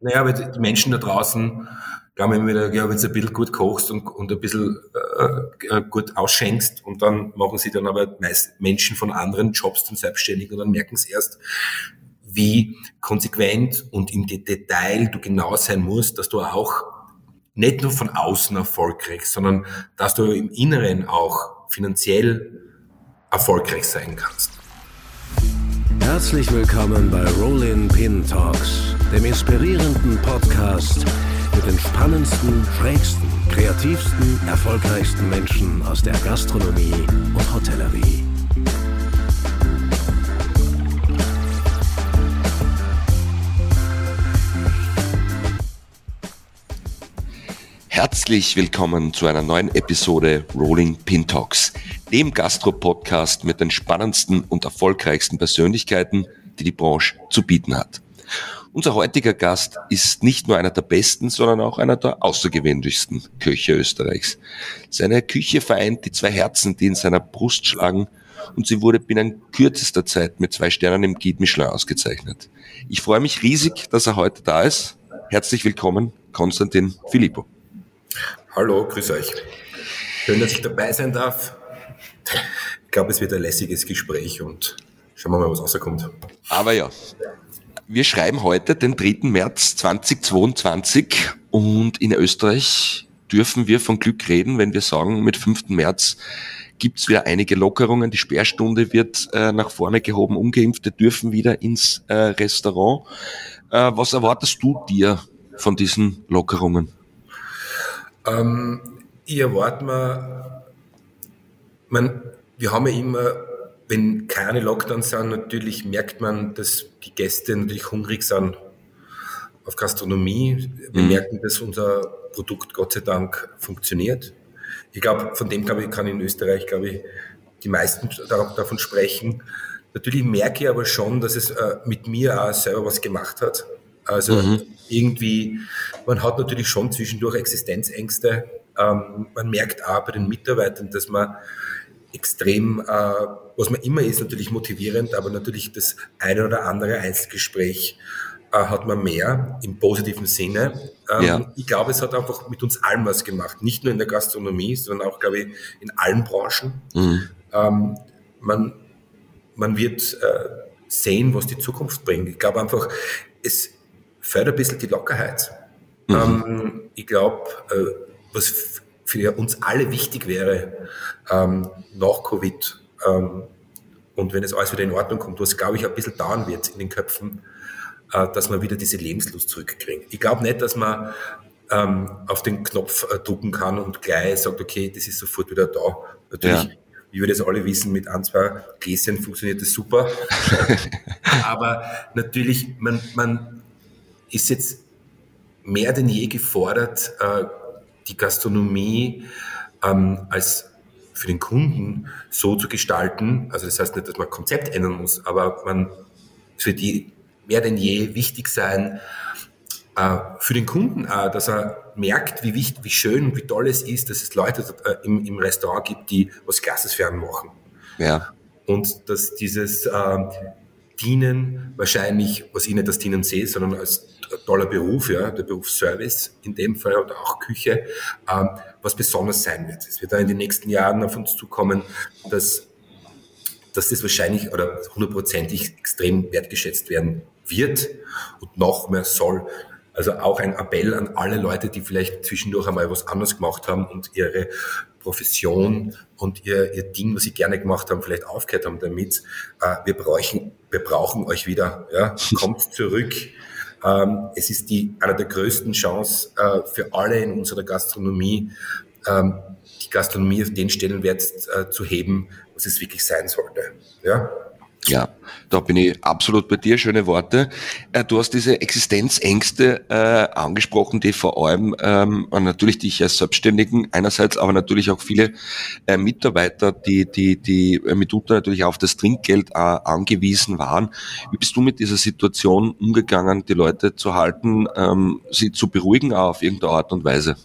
Naja, aber die Menschen da draußen glauben immer wieder, ja, wenn du ein bisschen gut kochst und, und ein bisschen äh, äh, gut ausschenkst und dann machen sie dann aber meist Menschen von anderen Jobs dann selbstständig und dann merken sie erst, wie konsequent und im Detail du genau sein musst, dass du auch nicht nur von außen erfolgreich, sondern dass du im Inneren auch finanziell erfolgreich sein kannst. Herzlich willkommen bei Rollin Pin Talks, dem inspirierenden Podcast mit den spannendsten, schrägsten, kreativsten, erfolgreichsten Menschen aus der Gastronomie und Hotellerie. Herzlich willkommen zu einer neuen Episode Rolling Pin Talks, dem Gastro-Podcast mit den spannendsten und erfolgreichsten Persönlichkeiten, die die Branche zu bieten hat. Unser heutiger Gast ist nicht nur einer der besten, sondern auch einer der außergewöhnlichsten Köche Österreichs. Seine Küche vereint die zwei Herzen, die in seiner Brust schlagen und sie wurde binnen kürzester Zeit mit zwei Sternen im Guide Michelin ausgezeichnet. Ich freue mich riesig, dass er heute da ist. Herzlich willkommen, Konstantin Filippo. Hallo, grüß euch. Schön, dass ich dabei sein darf. Ich glaube, es wird ein lässiges Gespräch und schauen wir mal, was rauskommt. Aber ja, wir schreiben heute den 3. März 2022 und in Österreich dürfen wir von Glück reden, wenn wir sagen, mit 5. März gibt's wieder einige Lockerungen. Die Sperrstunde wird äh, nach vorne gehoben. Ungeimpfte dürfen wieder ins äh, Restaurant. Äh, was erwartest du dir von diesen Lockerungen? Ähm, ich erwarte mir, man, wir haben ja immer wenn keine Lockdowns sind, natürlich merkt man, dass die Gäste natürlich hungrig sind auf Gastronomie. Wir mhm. merken, dass unser Produkt Gott sei Dank funktioniert. Ich glaube, von dem glaube ich, kann in Österreich, glaube ich, die meisten davon sprechen. Natürlich merke ich aber schon, dass es äh, mit mir auch selber was gemacht hat. Also mhm. irgendwie, man hat natürlich schon zwischendurch Existenzängste. Ähm, man merkt auch bei den Mitarbeitern, dass man extrem, äh, was man immer ist, natürlich motivierend, aber natürlich das eine oder andere Einzelgespräch äh, hat man mehr im positiven Sinne. Ähm, ja. Ich glaube, es hat einfach mit uns allen was gemacht, nicht nur in der Gastronomie, sondern auch, glaube ich, in allen Branchen. Mhm. Ähm, man, man wird äh, sehen, was die Zukunft bringt. Ich glaube einfach, es fördert ein bisschen die Lockerheit. Mhm. Ähm, ich glaube, äh, was für uns alle wichtig wäre ähm, nach Covid ähm, und wenn es alles wieder in Ordnung kommt, was glaube ich ein bisschen dauern wird in den Köpfen, äh, dass man wieder diese Lebenslust zurückkriegen. Ich glaube nicht, dass man ähm, auf den Knopf äh, drucken kann und gleich sagt, okay, das ist sofort wieder da. Natürlich, ja. wie wir das alle wissen, mit ein, zwei Gläschen funktioniert das super. Aber natürlich, man, man ist jetzt mehr denn je gefordert, äh, die Gastronomie ähm, als für den Kunden so zu gestalten, also das heißt nicht, dass man Konzept ändern muss, aber man für die mehr denn je wichtig sein, äh, für den Kunden auch, dass er merkt, wie wichtig, wie schön und wie toll es ist, dass es Leute äh, im, im Restaurant gibt, die was Klasses fern machen. Ja. Und dass dieses äh, Dienen wahrscheinlich, was ich nicht als Dienen sehe, sondern als toller Beruf, ja, der Beruf Service in dem Fall oder auch Küche, ähm, was besonders sein wird. Es wird da in den nächsten Jahren auf uns zukommen, dass, dass das wahrscheinlich oder hundertprozentig extrem wertgeschätzt werden wird und noch mehr soll. Also auch ein Appell an alle Leute, die vielleicht zwischendurch einmal was anderes gemacht haben und ihre Profession und ihr, ihr Ding, was sie gerne gemacht haben, vielleicht aufgehört haben damit. Äh, wir brauchen, wir brauchen euch wieder. Ja? Kommt zurück. Ähm, es ist die, eine der größten Chancen äh, für alle in unserer Gastronomie, ähm, die Gastronomie auf den Stellenwert äh, zu heben, was es wirklich sein sollte. Ja? Ja, da bin ich absolut bei dir. Schöne Worte. Äh, du hast diese Existenzängste äh, angesprochen, die vor allem ähm, natürlich dich als Selbstständigen einerseits, aber natürlich auch viele äh, Mitarbeiter, die die die mitunter natürlich auf das Trinkgeld äh, angewiesen waren. Wie bist du mit dieser Situation umgegangen, die Leute zu halten, ähm, sie zu beruhigen auf irgendeine Art und Weise?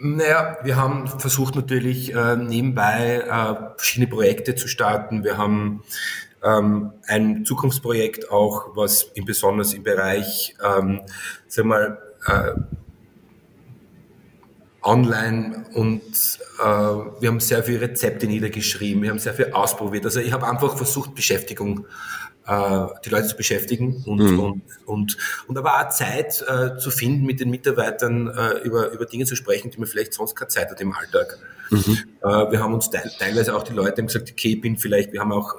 Naja, wir haben versucht natürlich äh, nebenbei äh, verschiedene Projekte zu starten. Wir haben ähm, ein Zukunftsprojekt auch, was besonders im Bereich, ähm, sag mal, äh, online und äh, wir haben sehr viele Rezepte niedergeschrieben, wir haben sehr viel ausprobiert. Also ich habe einfach versucht, Beschäftigung, äh, die Leute zu beschäftigen und, mhm. und, und, und aber auch Zeit äh, zu finden, mit den Mitarbeitern äh, über, über Dinge zu sprechen, die man vielleicht sonst keine Zeit hat im Alltag. Mhm. Äh, wir haben uns teilweise auch die Leute haben gesagt, okay, ich bin vielleicht, wir haben auch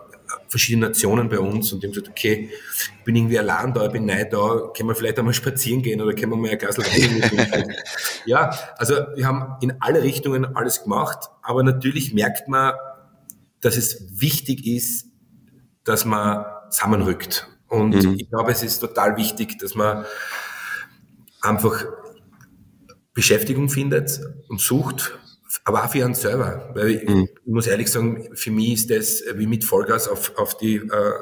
verschiedene Nationen bei uns und die haben gesagt, okay, ich bin irgendwie allein da, ich bin neu da, können wir vielleicht einmal spazieren gehen oder können wir mal ein Glas Wein Ja, also wir haben in alle Richtungen alles gemacht, aber natürlich merkt man, dass es wichtig ist, dass man zusammenrückt. Und mhm. ich glaube, es ist total wichtig, dass man einfach Beschäftigung findet und sucht aber auch für einen selber. Weil ich, mhm. ich muss ehrlich sagen, für mich ist das wie mit Vollgas auf, auf die äh,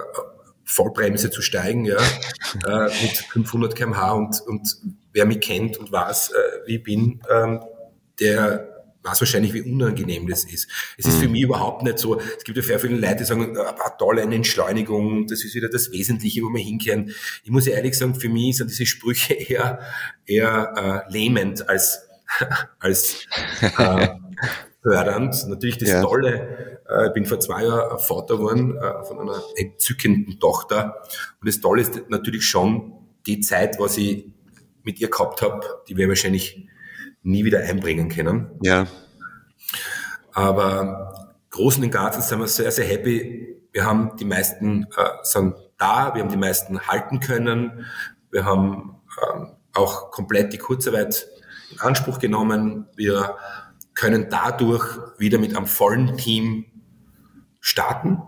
Vollbremse zu steigen, ja, äh, mit 500 kmh und, und wer mich kennt und weiß, äh, wie ich bin, ähm, der weiß wahrscheinlich, wie unangenehm das ist. Es ist für mhm. mich überhaupt nicht so, es gibt ja sehr viele Leute, die sagen, ah, toll, eine Entschleunigung, das ist wieder das Wesentliche, wo wir hinkehren. Ich muss ehrlich sagen, für mich sind diese Sprüche eher, eher äh, lähmend als als äh, fördernd. Natürlich das ja. Tolle, äh, ich bin vor zwei Jahren Vater geworden äh, von einer entzückenden Tochter. Und das Tolle ist natürlich schon die Zeit, was ich mit ihr gehabt habe, die wir wahrscheinlich nie wieder einbringen können. Ja. Aber großen und Ganzen sind wir sehr, sehr happy. Wir haben die meisten äh, sind da, wir haben die meisten halten können. Wir haben ähm, auch komplett die Kurzarbeit in Anspruch genommen. Wir können dadurch wieder mit einem vollen Team starten.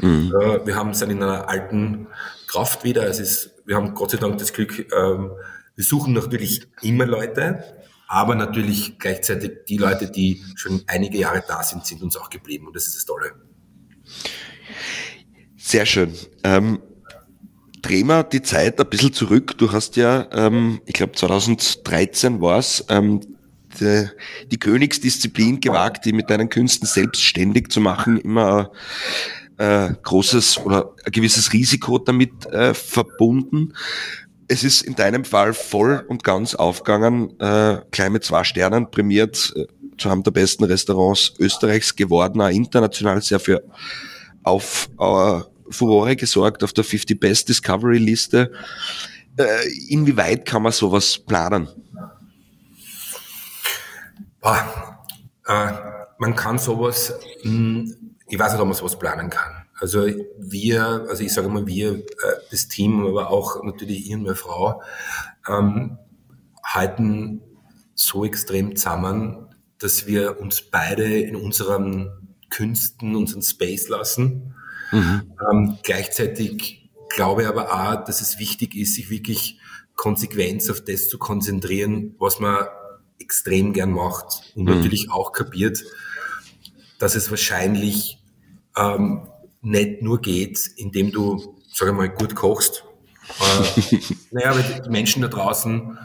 Mhm. Äh, wir haben es dann in einer alten Kraft wieder. Es ist, wir haben Gott sei Dank das Glück, ähm, wir suchen natürlich immer Leute, aber natürlich gleichzeitig die Leute, die schon einige Jahre da sind, sind uns auch geblieben und das ist das Tolle. Sehr schön. Ähm, drehen wir die Zeit ein bisschen zurück. Du hast ja, ähm, ich glaube 2013 war es, ähm, die, die Königsdisziplin gewagt, die mit deinen Künsten selbstständig zu machen, immer ein äh, großes oder ein gewisses Risiko damit äh, verbunden. Es ist in deinem Fall voll und ganz aufgegangen, äh, gleich mit zwei Sternen prämiert äh, zu einem der besten Restaurants Österreichs geworden, auch international sehr für auf, äh, Furore gesorgt auf der 50 Best Discovery Liste. Äh, inwieweit kann man sowas planen? Boah, äh, man kann sowas, mh, hm, ich weiß nicht, ob man sowas planen kann. Also wir, also ich sage mal wir, äh, das Team, aber auch natürlich ich und meine Frau, ähm, halten so extrem zusammen, dass wir uns beide in unseren Künsten, unseren Space lassen Mhm. Ähm, gleichzeitig glaube ich aber auch, dass es wichtig ist, sich wirklich konsequent auf das zu konzentrieren, was man extrem gern macht und mhm. natürlich auch kapiert, dass es wahrscheinlich ähm, nicht nur geht, indem du, sag ich mal, gut kochst. Äh, naja, aber die Menschen da draußen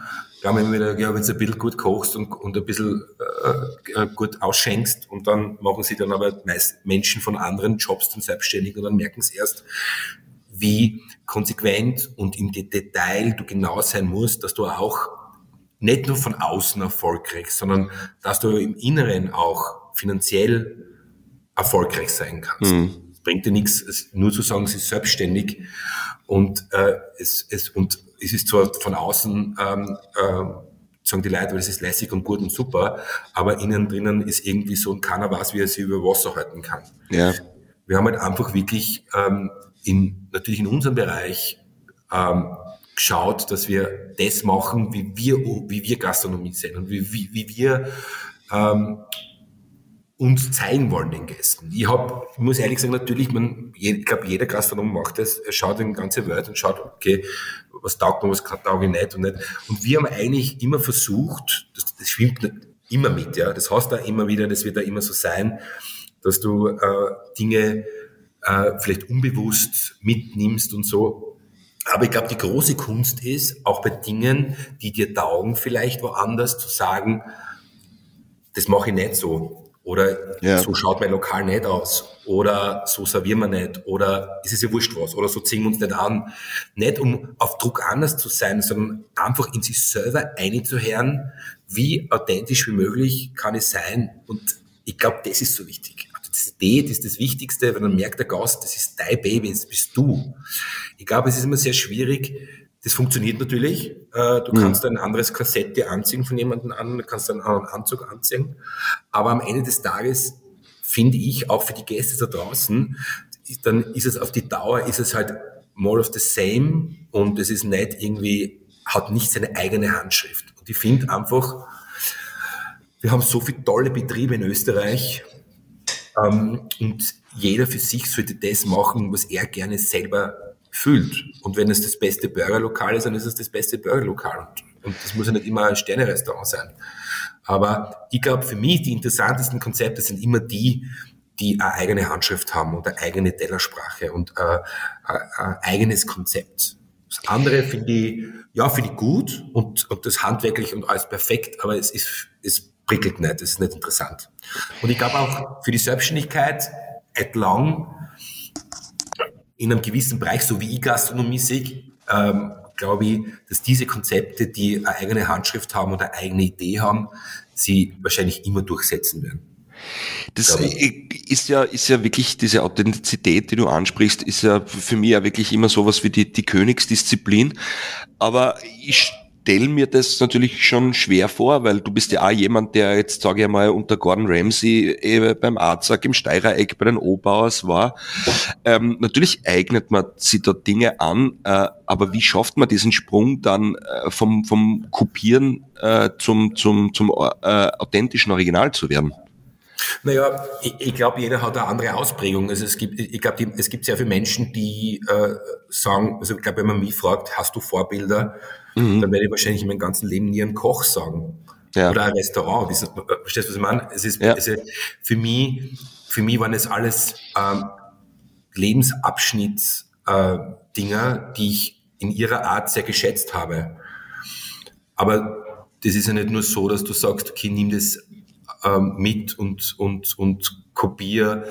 ja, wenn du ja, wenn du ein bisschen gut kochst und, und ein bisschen äh, äh, gut ausschenkst und dann machen sie dann aber meist Menschen von anderen Jobs dann selbstständig und dann merken sie erst, wie konsequent und im Detail du genau sein musst, dass du auch nicht nur von außen erfolgreich, sondern dass du im Inneren auch finanziell erfolgreich sein kannst. Mhm. Bringt dir nichts, nur zu sagen, sie ist selbstständig und äh, es, es und es ist zwar von außen, ähm, äh, sagen die Leute, weil es ist lässig und gut und super, aber innen drinnen ist irgendwie so und keiner weiß, wie er sich über Wasser halten kann. Ja. Wir haben halt einfach wirklich ähm, in, natürlich in unserem Bereich ähm, geschaut, dass wir das machen, wie wir, wie wir Gastronomie sehen und wie, wie, wie wir ähm, uns zeigen wollen den Gästen. Ich hab, ich muss ehrlich sagen, natürlich, man, ich glaube, jeder Gastronom macht das, er schaut in die ganze Welt und schaut, okay, was taugt man, was taugt ich nicht und nicht. Und wir haben eigentlich immer versucht, das, das schwimmt immer mit, ja, das heißt da immer wieder, das wird da immer so sein, dass du äh, Dinge äh, vielleicht unbewusst mitnimmst und so. Aber ich glaube, die große Kunst ist, auch bei Dingen, die dir taugen, vielleicht woanders zu sagen, das mache ich nicht so Oder ja. so schaut mein Lokal nicht aus. Oder so servieren wir nicht. Oder ist es ja wurscht was. Oder so ziehen wir uns nicht an. Nicht um auf Druck anders zu sein, sondern einfach in sich selber einzuhören, wie authentisch wie möglich kann es sein. Und ich glaube, das ist so wichtig. Also das Date ist das Wichtigste, wenn man merkt, der Gast, das ist dein Baby, das bist du. Ich glaube, es ist immer sehr schwierig, das funktioniert natürlich. Äh, du kannst mhm. ein anderes Korsett dir anziehen von jemandem an, du kannst einen anderen Anzug anziehen. Aber am Ende des Tages finde ich, auch für die Gäste da draußen, dann ist es auf die Dauer, ist es halt more of the same und es ist nicht irgendwie, hat nicht seine eigene Handschrift. Und ich finde einfach, wir haben so viele tolle Betriebe in Österreich ähm, und jeder für sich sollte das machen, was er gerne selber fühlt. Und wenn es das beste Burgerlokal ist, dann ist es das beste Burgerlokal. Und das muss ja nicht immer ein Sternerestaurant sein. Aber ich glaube, für mich die interessantesten Konzepte sind immer die, die eine eigene Handschrift haben und eine eigene Tellersprache und ein, ein eigenes Konzept. Das andere finde ich, ja, finde ich gut und, und das handwerklich und alles perfekt, aber es ist, es prickelt nicht, es ist nicht interessant. Und ich glaube auch für die Selbstständigkeit at long in einem gewissen Bereich, so wie ich Gastronomie sehe, ähm, glaube ich, dass diese Konzepte, die eine eigene Handschrift haben oder eine eigene Idee haben, sie wahrscheinlich immer durchsetzen werden. Das ist ja, ist ja wirklich diese Authentizität, die du ansprichst, ist ja für mich ja wirklich immer sowas wie die, die Königsdisziplin. Aber ich stelle mir das natürlich schon schwer vor, weil du bist ja auch jemand, der jetzt, sage ich mal, unter Gordon Ramsay äh, beim Arzak im Steirereck bei den Obauers war. Ähm, natürlich eignet man sich da Dinge an, äh, aber wie schafft man diesen Sprung dann äh, vom, vom Kopieren äh, zum, zum, zum äh, authentischen Original zu werden? Naja, ich, ich glaube, jeder hat eine andere Ausprägung. Also es gibt, ich glaube, es gibt sehr viele Menschen, die äh, sagen, also ich glaube, wenn man mich fragt, hast du Vorbilder, mhm. Dann werde ich wahrscheinlich in meinem ganzen Leben nie einen Koch sagen. Ja. Oder ein Restaurant. Das, verstehst du, was ich meine? Es ist, ja. also für mich, für mich waren es alles ähm, Lebensabschnittsdinger, äh, die ich in ihrer Art sehr geschätzt habe. Aber das ist ja nicht nur so, dass du sagst, okay, nimm das ähm, mit und, und, und kopiere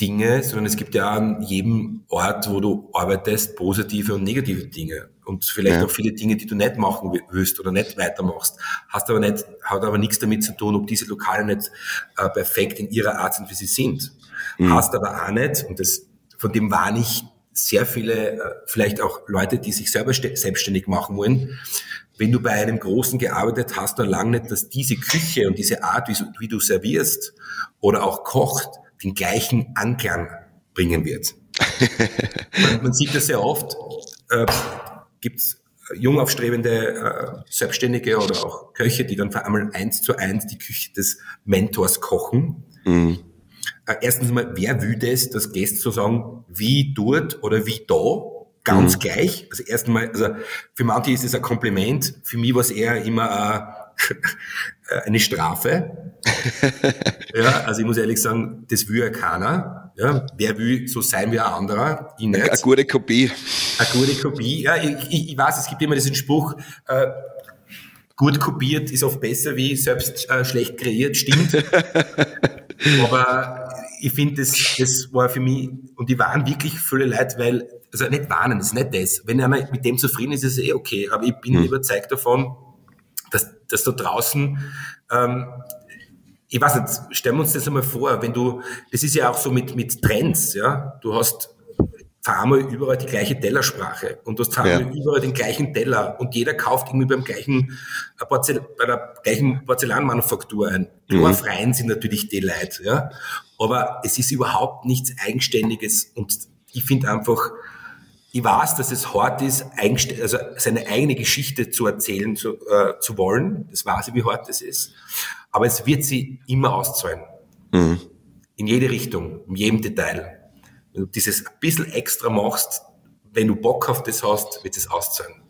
Dinge, sondern es gibt ja an jedem Ort, wo du arbeitest, positive und negative Dinge. Und vielleicht ja. auch viele Dinge, die du nicht machen willst oder nicht weitermachst. Hast aber nicht, hat aber nichts damit zu tun, ob diese Lokale nicht äh, perfekt in ihrer Art sind, wie sie sind. Mhm. Hast aber auch nicht, und das, von dem war nicht sehr viele, äh, vielleicht auch Leute, die sich selber selbstständig machen wollen, wenn du bei einem Großen gearbeitet hast, dann lange nicht, dass diese Küche und diese Art, wie, wie du servierst oder auch kocht, den gleichen Anklang bringen wird. man, man, sieht das sehr oft. Äh, Gibt es jung aufstrebende äh, Selbstständige oder auch Köche, die dann vor allem eins zu eins die Küche des Mentors kochen. Mhm. Äh, erstens mal, wer will das, dass Gäste so sagen, wie dort oder wie da? ganz mhm. gleich. Also erstmal, also für manche ist es ein Kompliment, für mich war es eher immer äh, eine Strafe. ja, also ich muss ehrlich sagen, das will ja keiner. Ja, wer will so sein wie ein anderer? Ich nicht. Eine gute Kopie. Eine gute Kopie. Ja, ich, ich, ich weiß, es gibt immer diesen Spruch, äh, gut kopiert ist oft besser wie selbst äh, schlecht kreiert, stimmt. Aber ich finde, das, das war für mich, und die waren wirklich viele Leute, weil also nicht warnen, das ist nicht das. Wenn einer mit dem zufrieden ist, ist es eh okay. Aber ich bin mhm. überzeugt davon, dass, da draußen, ähm, ich weiß nicht, stellen wir uns das einmal vor, wenn du, das ist ja auch so mit, mit Trends, ja, du hast einmal überall die gleiche Tellersprache und du hast ja. überall den gleichen Teller und jeder kauft irgendwie beim gleichen, äh, Porzel bei der gleichen Porzellanmanufaktur ein. Mhm. freien sind natürlich die Leute, ja. Aber es ist überhaupt nichts Eigenständiges und ich finde einfach, ich weiß, dass es hart ist, also seine eigene Geschichte zu erzählen zu, äh, zu wollen. Das weiß ich, wie hart das ist. Aber es wird sie immer auszahlen. Mhm. In jede Richtung, in jedem Detail. Wenn du dieses ein bisschen extra machst, wenn du Bock auf das hast, wird es auszahlen.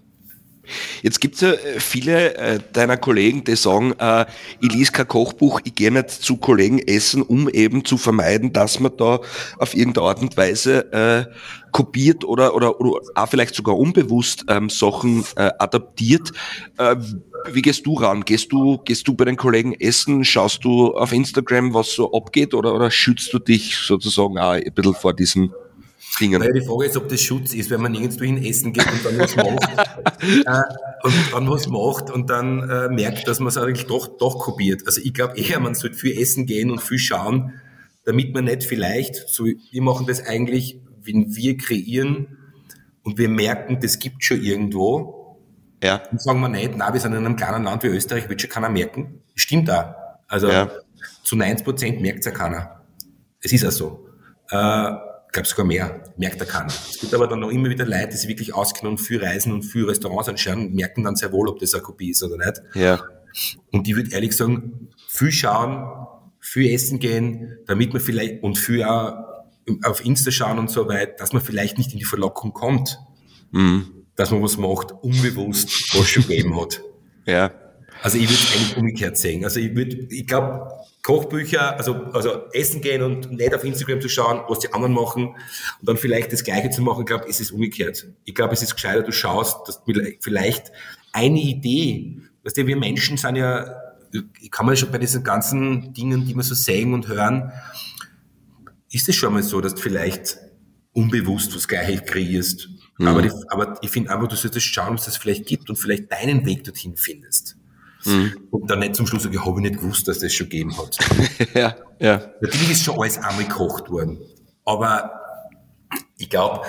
Jetzt gibt es ja äh, viele äh, deiner Kollegen, die sagen, äh, ich lese kein Kochbuch, ich gehe nicht zu Kollegen essen, um eben zu vermeiden, dass man da auf irgendeine Art und Weise äh, kopiert oder, oder, oder auch vielleicht sogar unbewusst ähm, Sachen äh, adaptiert. Äh, wie gehst du ran? Gehst du, gehst du bei den Kollegen essen? Schaust du auf Instagram, was so abgeht oder, oder schützt du dich sozusagen auch ein bisschen vor diesen Dingen. Naja, die Frage ist, ob das Schutz ist, wenn man nirgendwo hin essen geht und dann was macht, äh, und dann was macht und dann äh, merkt, dass man es eigentlich doch, doch kopiert. Also ich glaube eher, man sollte viel essen gehen und viel schauen, damit man nicht vielleicht, so wir machen das eigentlich, wenn wir kreieren und wir merken, das gibt schon irgendwo, ja. dann sagen wir nicht, na, wir sind in einem kleinen Land wie Österreich, wird schon keiner merken. Stimmt da. Also ja. zu 90 Prozent merkt es ja keiner. Es ist ja so. Äh, ich glaube sogar mehr, merkt er keiner. Es gibt aber dann noch immer wieder Leute, die sich wirklich auskennen und viel reisen und viel Restaurants anschauen, merken dann sehr wohl, ob das eine Kopie ist oder nicht. Ja. Und ich würde ehrlich sagen, viel schauen, viel essen gehen, damit man vielleicht, und viel auch auf Insta schauen und so weiter, dass man vielleicht nicht in die Verlockung kommt, mhm. dass man was macht, unbewusst, was schon gegeben hat. Ja. Also ich würde eigentlich umgekehrt sehen. Also ich würde, ich glaube, Kochbücher, also, also essen gehen und nicht auf Instagram zu schauen, was die anderen machen und dann vielleicht das Gleiche zu machen, ich glaube, es ist umgekehrt. Ich glaube, es ist gescheiter, du schaust, dass vielleicht eine Idee, weißt du, wir Menschen sind ja, kann man schon bei diesen ganzen Dingen, die wir so sehen und hören, ist es schon mal so, dass du vielleicht unbewusst was Gleiches kreierst. Mhm. Aber, die, aber ich finde einfach, du solltest schauen, was es vielleicht gibt und vielleicht deinen Weg dorthin findest. Mhm. Und dann nicht zum Schluss sagen, ich habe nicht gewusst, dass das schon gegeben hat. ja, ja. Natürlich ist schon alles einmal gekocht worden. Aber ich glaube,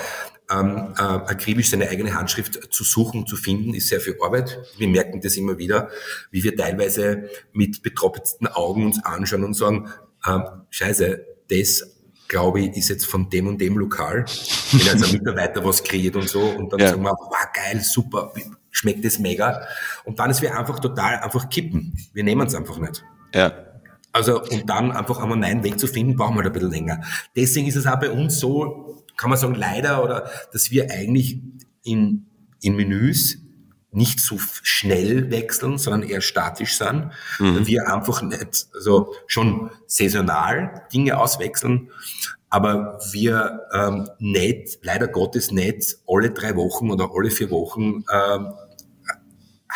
ähm, äh, akribisch seine eigene Handschrift zu suchen, zu finden, ist sehr viel Arbeit. Wir merken das immer wieder, wie wir teilweise mit betroppelten Augen uns anschauen und sagen, ähm, scheiße, das glaube ich, ist jetzt von dem und dem Lokal. Wenn also ein Mitarbeiter was kreiert und so und dann ja. sagen wir, wow, geil, super, schmeckt das mega. Und dann ist wir einfach total einfach kippen. Wir nehmen es einfach nicht. Ja. Also, und dann einfach einmal einen neuen Weg zu finden, brauchen wir halt ein bisschen länger. Deswegen ist es auch bei uns so, kann man sagen, leider, oder, dass wir eigentlich in, in Menüs nicht so schnell wechseln, sondern eher statisch sind. Mhm. Wir einfach nicht, also schon saisonal Dinge auswechseln, aber wir ähm, nicht, leider Gottes nicht alle drei Wochen oder alle vier Wochen ähm,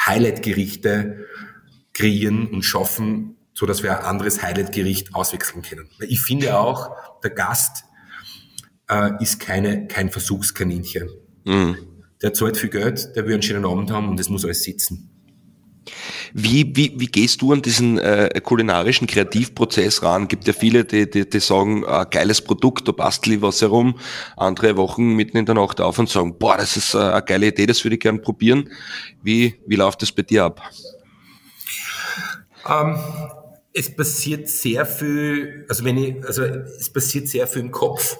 Highlight-Gerichte kreieren und schaffen, so dass wir ein anderes Highlight-Gericht auswechseln können. Ich finde auch, der Gast äh, ist keine, kein Versuchskaninchen. Mhm der zahlt viel Geld, der will einen schönen Abend haben und das muss alles sitzen. Wie, wie, wie gehst du an diesen äh, kulinarischen Kreativprozess ran? Gibt ja viele, die, die, die sagen, äh, geiles Produkt, da bastel ich was herum. Andere Wochen mitten in der Nacht auf und sagen, boah, das ist äh, eine geile Idee, das würde ich gern probieren. Wie, wie läuft das bei dir ab? Ähm, es passiert sehr viel, also wenn ich, also es passiert sehr viel im Kopf.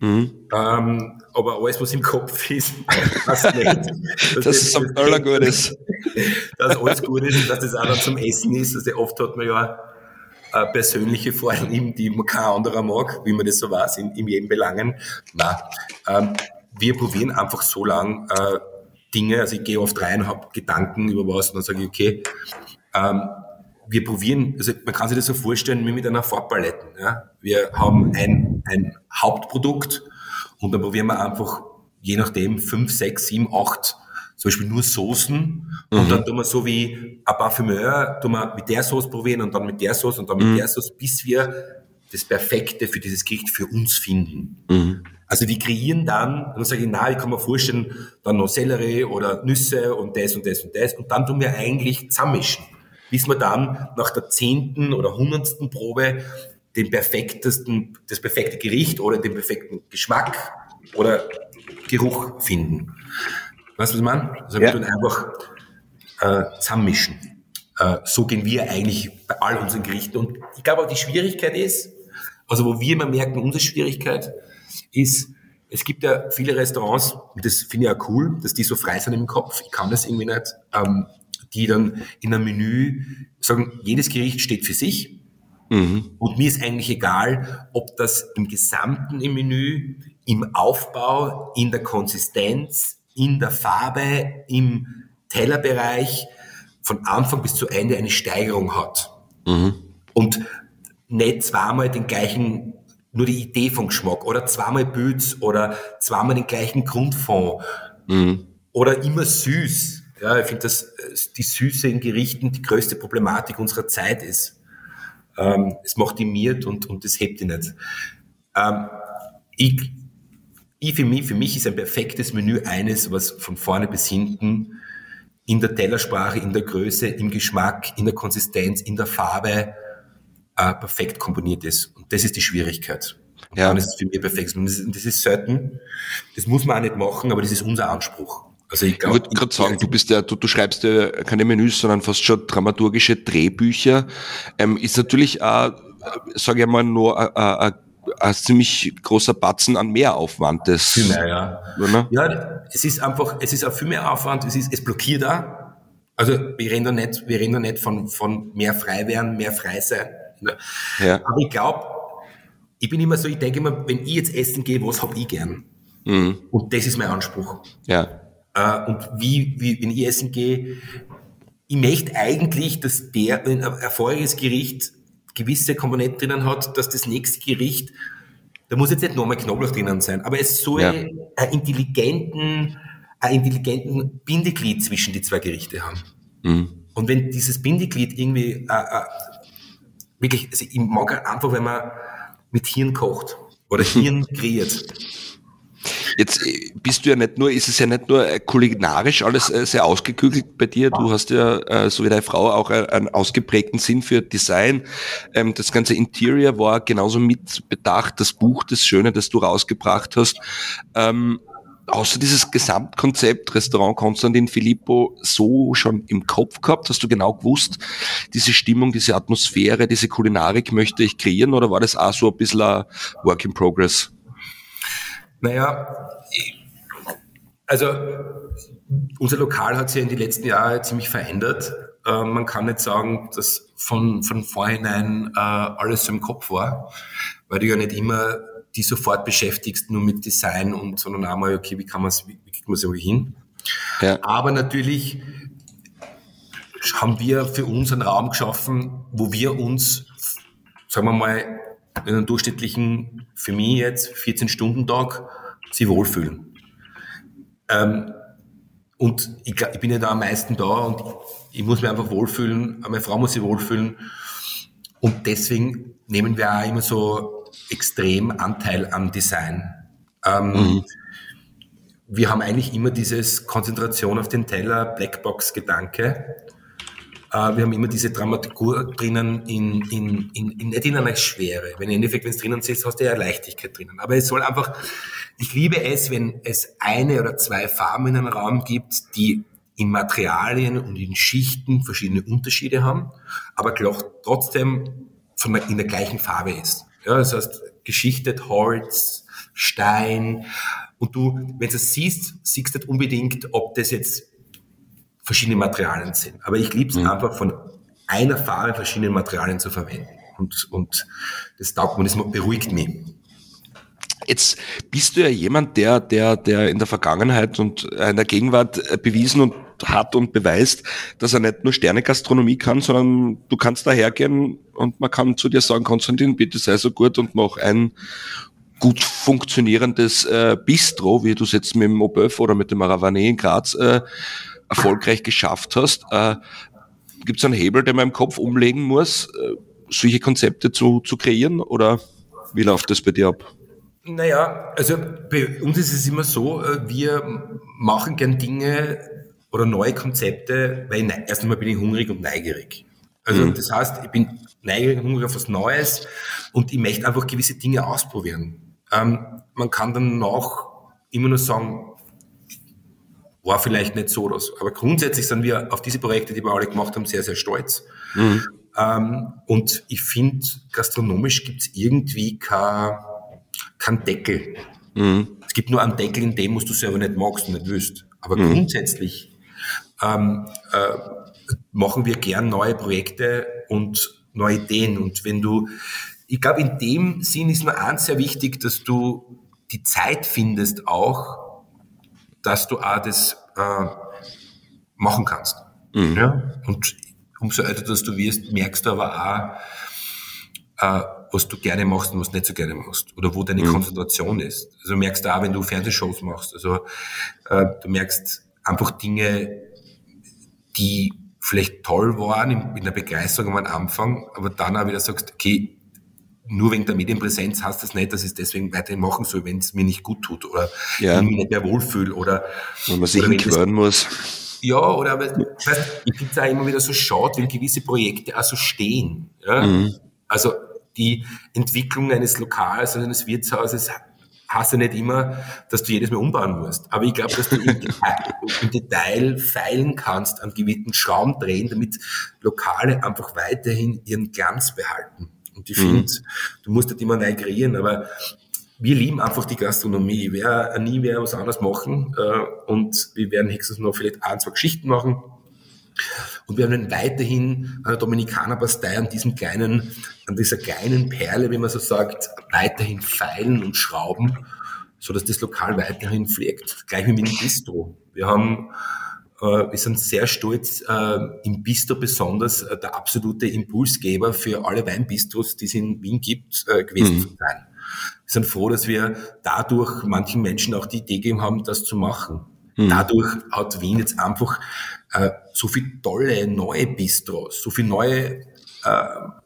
Mhm. Ähm, aber alles, was im Kopf ist, passt nicht. Dass das ist am gut ist. Dass alles gut ist und dass das auch dann zum Essen ist. Also oft hat man ja äh, persönliche Vorlieben, die man kein anderer mag, wie man das so weiß, in, in jedem Belangen. Nein, ähm, wir probieren einfach so lang äh, Dinge, also ich gehe oft rein, habe Gedanken über was und dann sage ich, okay, ähm, wir probieren, also man kann sich das so vorstellen wie mit einer Farbpalette. Ja? Wir haben ein, ein Hauptprodukt und dann probieren wir einfach, je nachdem, fünf, sechs, sieben, acht, zum Beispiel nur Soßen mhm. und dann tun wir so wie ein Parfümeur, tun wir mit der Sauce probieren und dann mit der Sauce und dann mit mhm. der Sauce, bis wir das Perfekte für dieses Gericht für uns finden. Mhm. Also wir kreieren dann, dann sage ich, na, ich kann mir vorstellen, dann noch Sellerie oder Nüsse und das und das und das und dann tun wir eigentlich zusammenmischen bis wir dann nach der zehnten oder hundertsten Probe den perfektesten, das perfekte Gericht oder den perfekten Geschmack oder Geruch finden. Weißt du, was ich meine? Also wir ja. tun einfach äh, zusammenmischen. Äh, so gehen wir eigentlich bei all unseren Gerichten. Und ich glaube auch die Schwierigkeit ist, also wo wir immer merken, unsere Schwierigkeit ist, es gibt ja viele Restaurants, und das finde ich auch cool, dass die so frei sind im Kopf. Ich kann das irgendwie nicht. Ähm, die dann in einem Menü sagen, jedes Gericht steht für sich. Mhm. Und mir ist eigentlich egal, ob das im Gesamten im Menü, im Aufbau, in der Konsistenz, in der Farbe, im, Tellerbereich von Anfang bis zu Ende eine Steigerung hat. Mhm. Und nicht zweimal den gleichen, nur die Idee vom Geschmack oder zweimal Bütz oder zweimal den gleichen Grundfond mhm. oder immer süß. Ja, ich finde, dass die Süße in Gerichten die größte Problematik unserer Zeit ist. Ähm, es macht ihn miert und, und das hebt ihn nicht. Ähm, ich, ich für mich, für mich ist ein perfektes Menü eines, was von vorne bis hinten in der Tellersprache, in der Größe, im Geschmack, in der Konsistenz, in der Farbe äh, perfekt komponiert ist. Und das ist die Schwierigkeit. Und ja. dann ist es für mich perfekt. Und das das ist selten. Das muss man auch nicht machen, aber das ist unser Anspruch. Also ich, glaub, ich würde gerade sagen, du bist ja, du, du schreibst ja keine Menüs, sondern fast schon dramaturgische Drehbücher. Ähm, ist natürlich, äh, sage ich mal, nur ein ein ziemlich großer Batzen an Mehraufwand. Das, viel mehr, ja. Oder? Ja, es ist einfach, es ist auch viel mehr Aufwand, es ist, es blockiert da. Also wir reden da nicht, wir reden da nicht von, von mehr frei werden, mehr frei sein. Ne? Ja. Aber ich glaube, ich bin immer so, ich denke immer, wenn ich jetzt essen gehe, was hab ich gern? Mhm. Und das ist mein Anspruch. Ja. Äh, und wie, wie, wenn ich essen gehe, ich möchte eigentlich, dass der, ein erfolgreiches Gericht gewisse Komponenten drinnen hat, dass das nächste Gericht, da muss jetzt nicht nochmal Knoblauch drinnen sein, aber es soll ja. einen intelligenten, einen intelligenten Bindeglied zwischen die zwei Gerichte haben. Mhm. Und wenn dieses Bindeglied irgendwie, äh, äh, wirklich, also ich mag einfach, wenn man mit Hirn kocht oder Hirn kreiert. Jetzt äh, bist du ja nicht nur, ist es ja nicht nur äh, kulinarisch alles äh, sehr ausgekügelt bei dir. Du hast ja, so wie deine Frau, auch einen ausgeprägten Sinn für Design. Ähm, das ganze Interior war genauso mit bedacht. Das Buch, das Schöne, das du rausgebracht hast. Ähm, hast du dieses Gesamtkonzept Restaurant Konstantin Filippo so schon im Kopf gehabt? Hast du genau gewusst, diese Stimmung, diese Atmosphäre, diese Kulinarik möchte ich kreieren oder war das auch so ein bisschen ein Work in Progress? Naja, also unser Lokal hat sich in den letzten Jahren ziemlich verändert. Äh, man kann nicht sagen, dass von, von vorhinein äh, alles so im Kopf war, weil du ja nicht immer die sofort beschäftigst, nur mit Design und, sondern auch mal, okay, wie kann man es, wie, wie kriegt man es irgendwie hin? Ja. Aber natürlich haben wir für uns einen Raum geschaffen, wo wir uns, sagen wir mal, in einem durchschnittlichen, für mich jetzt, 14-Stunden-Tag, sie wohlfühlen. Ähm, und ich, ich, bin ja da am meisten da und ich, ich muss mich einfach wohlfühlen, meine Frau muss sich wohlfühlen. Und deswegen nehmen wir auch immer so extrem Anteil am Design. Ähm, mhm. Wir haben eigentlich immer dieses Konzentration auf den Teller, Blackbox-Gedanke. Äh, wir haben immer diese Dramaturgie drinnen, in, in, in, in, nicht in einer Schwere. Wenn im Endeffekt, wenn es drinnen sitzt, hast du ja Leichtigkeit drinnen. Aber es soll einfach, ich liebe es, wenn es eine oder zwei Farben in einem Raum gibt, die in Materialien und in Schichten verschiedene Unterschiede haben, aber trotzdem von in der gleichen Farbe ist. Ja, das heißt, geschichtet Holz, Stein. Und du, wenn du es siehst, siehst du unbedingt, ob das jetzt verschiedene Materialien sind. Aber ich liebe es mhm. einfach von einer Farbe verschiedene Materialien zu verwenden. Und, und das taugt mir, das beruhigt mich. Jetzt bist du ja jemand, der, der, der in der Vergangenheit und in der Gegenwart bewiesen und hat und beweist, dass er nicht nur Sternegastronomie kann, sondern du kannst dahergehen und man kann zu dir sagen, Konstantin, bitte sei so gut und mach ein gut funktionierendes äh, Bistro, wie du es jetzt mit dem Obeuf oder mit dem Aravané in Graz äh, erfolgreich geschafft hast. Äh, Gibt es einen Hebel, den man im Kopf umlegen muss, äh, solche Konzepte zu, zu kreieren oder wie läuft das bei dir ab? Naja, also bei uns ist es immer so, äh, wir machen gern Dinge oder neue Konzepte, weil ich, erst einmal bin ich hungrig und neugierig. Also mhm. das heißt, ich bin neugierig und hungrig auf was Neues und ich möchte einfach gewisse Dinge ausprobieren. Ähm, man kann dann noch immer nur sagen, war vielleicht nicht so das. Aber grundsätzlich sind wir auf diese Projekte, die wir alle gemacht haben, sehr, sehr stolz. Mhm. Ähm, und ich finde, gastronomisch gibt es irgendwie kein, kein Deckel. Mhm. Es gibt nur einen Deckel, in dem musst du selber nicht magst und nicht willst. Aber mhm. grundsätzlich ähm, äh, machen wir gern neue Projekte und neue Ideen. Und wenn du, ich glaube, in dem Sinn ist nur eins sehr wichtig, dass du die Zeit findest auch, dass du auch das äh, machen kannst. Mhm. Ja? Und umso älter dass du wirst, merkst du aber auch, äh, was du gerne machst und was nicht so gerne machst. Oder wo deine mhm. Konzentration ist. Also merkst du auch, wenn du Fernsehshows machst. Also äh, du merkst einfach Dinge, die vielleicht toll waren in, in der Begeisterung am Anfang, aber dann auch wieder sagst, okay, nur wegen der Medienpräsenz heißt das nicht, dass ich es deswegen weiterhin machen soll, wenn es mir nicht gut tut oder ja. ich mich nicht mehr wohlfühle oder wenn man sich hinquören muss. Ja, oder weißt, ich finde es auch immer wieder so schade, wenn gewisse Projekte auch so stehen. Ja? Mhm. Also die Entwicklung eines Lokals, also eines Wirtshauses heißt ja nicht immer, dass du jedes Mal umbauen musst. Aber ich glaube, dass du im Detail, im Detail feilen kannst, an gewissen Schrauben drehen, damit Lokale einfach weiterhin ihren Glanz behalten. Und ich mhm. du musst nicht immer neu kreieren, aber wir lieben einfach die Gastronomie. Ich werde nie mehr was anderes machen äh, und wir werden höchstens noch vielleicht ein, zwei Geschichten machen. Und wir werden weiterhin an der Dominikanerbastei an diesem kleinen, an dieser kleinen Perle, wie man so sagt, weiterhin feilen und schrauben, so dass das Lokal weiterhin pflegt. Gleich wie mit dem Bistro. Wir haben äh, wir sind sehr stolz, äh, im Bistro besonders äh, der absolute Impulsgeber für alle Weinbistros, die es in Wien gibt, gewesen mhm. zu sein. Wir sind froh, dass wir dadurch manchen Menschen auch die Idee gegeben haben, das zu machen. Mhm. Dadurch hat Wien jetzt einfach so viele tolle neue Bistros, so viele neue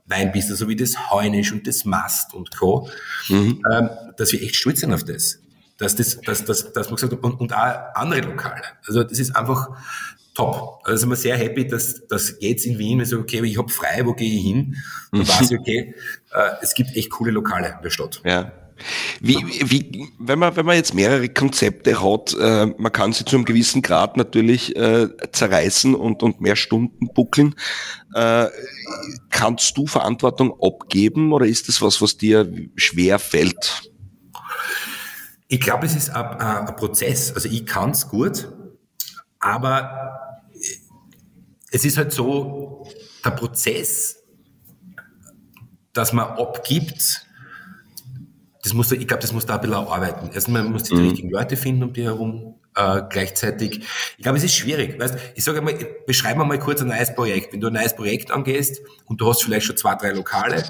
Weinbistros, so wie das Heunisch und das Mast und Co., mhm. Ähm, dass wir echt stolz sind auf das dass das, dass, dass, dass man gesagt hat, und, und auch andere Lokale. Also das ist einfach top. Also sind wir sehr happy, dass, dass jetzt in Wien, wenn ich sage, okay, ich habe frei, wo gehe ich hin? Dann mhm. weiß ich, okay, äh, es gibt echt coole Lokale in der Stadt. Ja. Wie, wie, wenn man, wenn man jetzt mehrere Konzepte hat, äh, man kann sie zu einem gewissen Grad natürlich äh, zerreißen und, und mehr Stunden buckeln. Äh, kannst du Verantwortung abgeben oder ist das was, was dir schwer fällt? Ich glaube, es ist ein, ein Prozess. Also ich kann es gut, aber es ist halt so, der Prozess, dass man abgibt, das muss, ich glaube, das muss da ein bisschen arbeiten. Erstmal muss die mhm. richtigen Leute finden um die herum. Äh, gleichzeitig, ich glaube, es ist schwierig. Weißt, ich sage mal, beschreib mal kurz ein neues Projekt. Wenn du ein neues Projekt angehst und du hast vielleicht schon zwei, drei Lokale,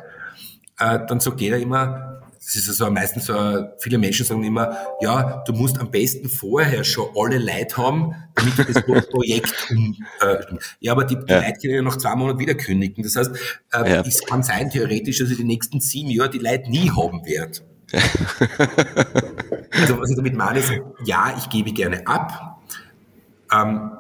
äh, dann sagt jeder immer, das ist also meistens so, viele Menschen sagen immer, ja, du musst am besten vorher schon alle Leute haben, damit du das Projekt um, äh, ja, aber die, die ja. Leute können ja nach zwei Monaten wieder kündigen. Das heißt, äh, ja. es kann sein, theoretisch, dass ich die nächsten sieben Jahre die Leute nie haben werde. also was ich damit meine ist, ja, ich gebe gerne ab, ähm,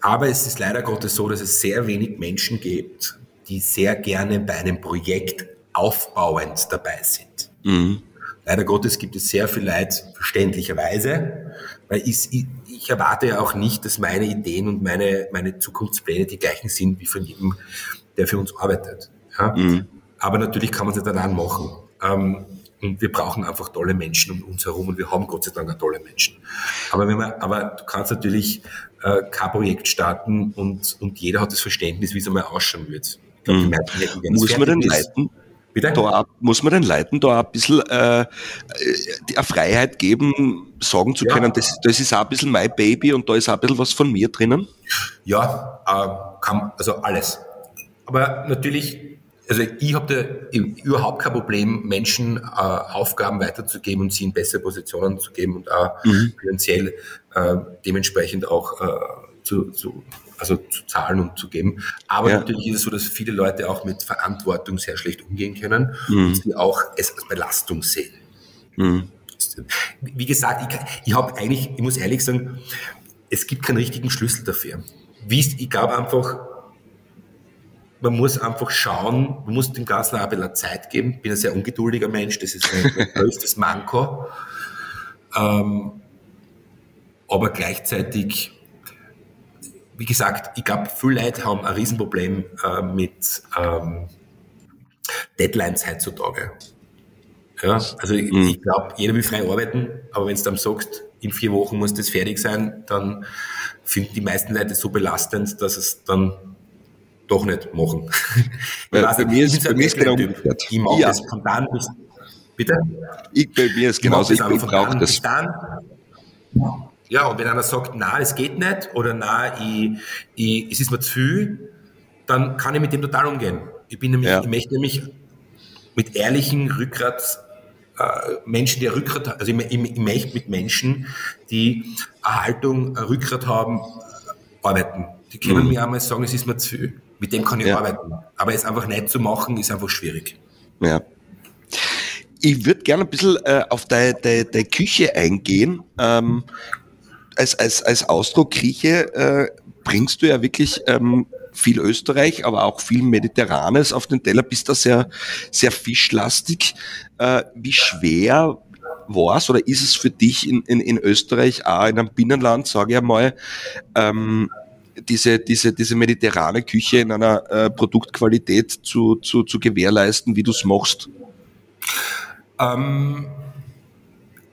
aber es ist leider Gottes so, dass es sehr wenig Menschen gibt, die sehr gerne bei einem Projekt aufbauend dabei sind. Mhm. Leider Gottes gibt es sehr viel Leid, verständlicherweise, weil ich, ich, erwarte ja auch nicht, dass meine Ideen und meine, meine Zukunftspläne die gleichen sind wie von jedem, der für uns arbeitet. Ja? Mhm. Aber natürlich kann man es nicht daran machen. Ähm, und wir brauchen einfach tolle Menschen um uns herum und wir haben Gott sei Dank auch tolle Menschen. Aber, wenn man, aber du kannst natürlich äh, kein Projekt starten und, und jeder hat das Verständnis, wie es einmal ausschauen wird. Glaub, mhm. Muss man denn leiten? Bitte? Da muss man den Leuten da ein bisschen äh, die eine Freiheit geben, sagen zu ja. können, das, das ist auch ein bisschen mein Baby und da ist auch ein bisschen was von mir drinnen? Ja, äh, kann, also alles. Aber natürlich, also ich habe da überhaupt kein Problem, Menschen äh, Aufgaben weiterzugeben und sie in bessere Positionen zu geben und auch mhm. finanziell äh, dementsprechend auch äh, zu, zu also zu zahlen und zu geben. Aber ja. natürlich ist es so, dass viele Leute auch mit Verantwortung sehr schlecht umgehen können mhm. und sie auch es als Belastung sehen. Mhm. Wie gesagt, ich, ich habe eigentlich, ich muss ehrlich sagen, es gibt keinen richtigen Schlüssel dafür. Wie ich glaube einfach, man muss einfach schauen, man muss dem Ganzen auch ein bisschen Zeit geben. Ich bin ein sehr ungeduldiger Mensch, das ist mein größtes Manko. Ähm, aber gleichzeitig wie gesagt, ich glaube, viele Leute haben ein Riesenproblem äh, mit ähm, Deadlines heutzutage. Ja, also ich, mhm. ich glaube, jeder will frei arbeiten, aber wenn du dann sagst, in vier Wochen muss das fertig sein, dann finden die meisten Leute so belastend, dass es dann doch nicht machen. Weil weiß, bei mir ist, bei mir ist genau umgekehrt. Ich mag ja. das bis, bitte? Ich, bei mir ist genauso, ich, ich brauche das. Dann, Ja, und wenn einer sagt, na, es geht nicht oder na, ich, ich, es ist mir zu viel, dann kann ich mit dem total umgehen. Ich bin nämlich, ja. ich möchte nämlich mit ehrlichen Rückgrat äh, Menschen, die Rückgrat, also ich, möchte mit Menschen, die eine Haltung, Rückgrat haben, arbeiten. Die können mhm. mir einmal sagen, es ist mir zu viel. Mit dem kann ich ja. arbeiten. Aber es einfach nicht zu machen, ist einfach schwierig. Ja. Ich würde gerne ein bisschen äh, auf deine, deine, deine Küche eingehen. Ähm, als, als, als Ausdruck Grieche äh, bringst du ja wirklich ähm, viel Österreich, aber auch viel Mediterranes auf den Teller, bist da sehr, sehr fischlastig. Äh, wie schwer war es oder ist es für dich in, in, in Österreich, auch in einem Binnenland, sage ich einmal, ähm, diese, diese, diese mediterrane Küche in einer äh, Produktqualität zu, zu, zu gewährleisten, wie du es machst? Ähm,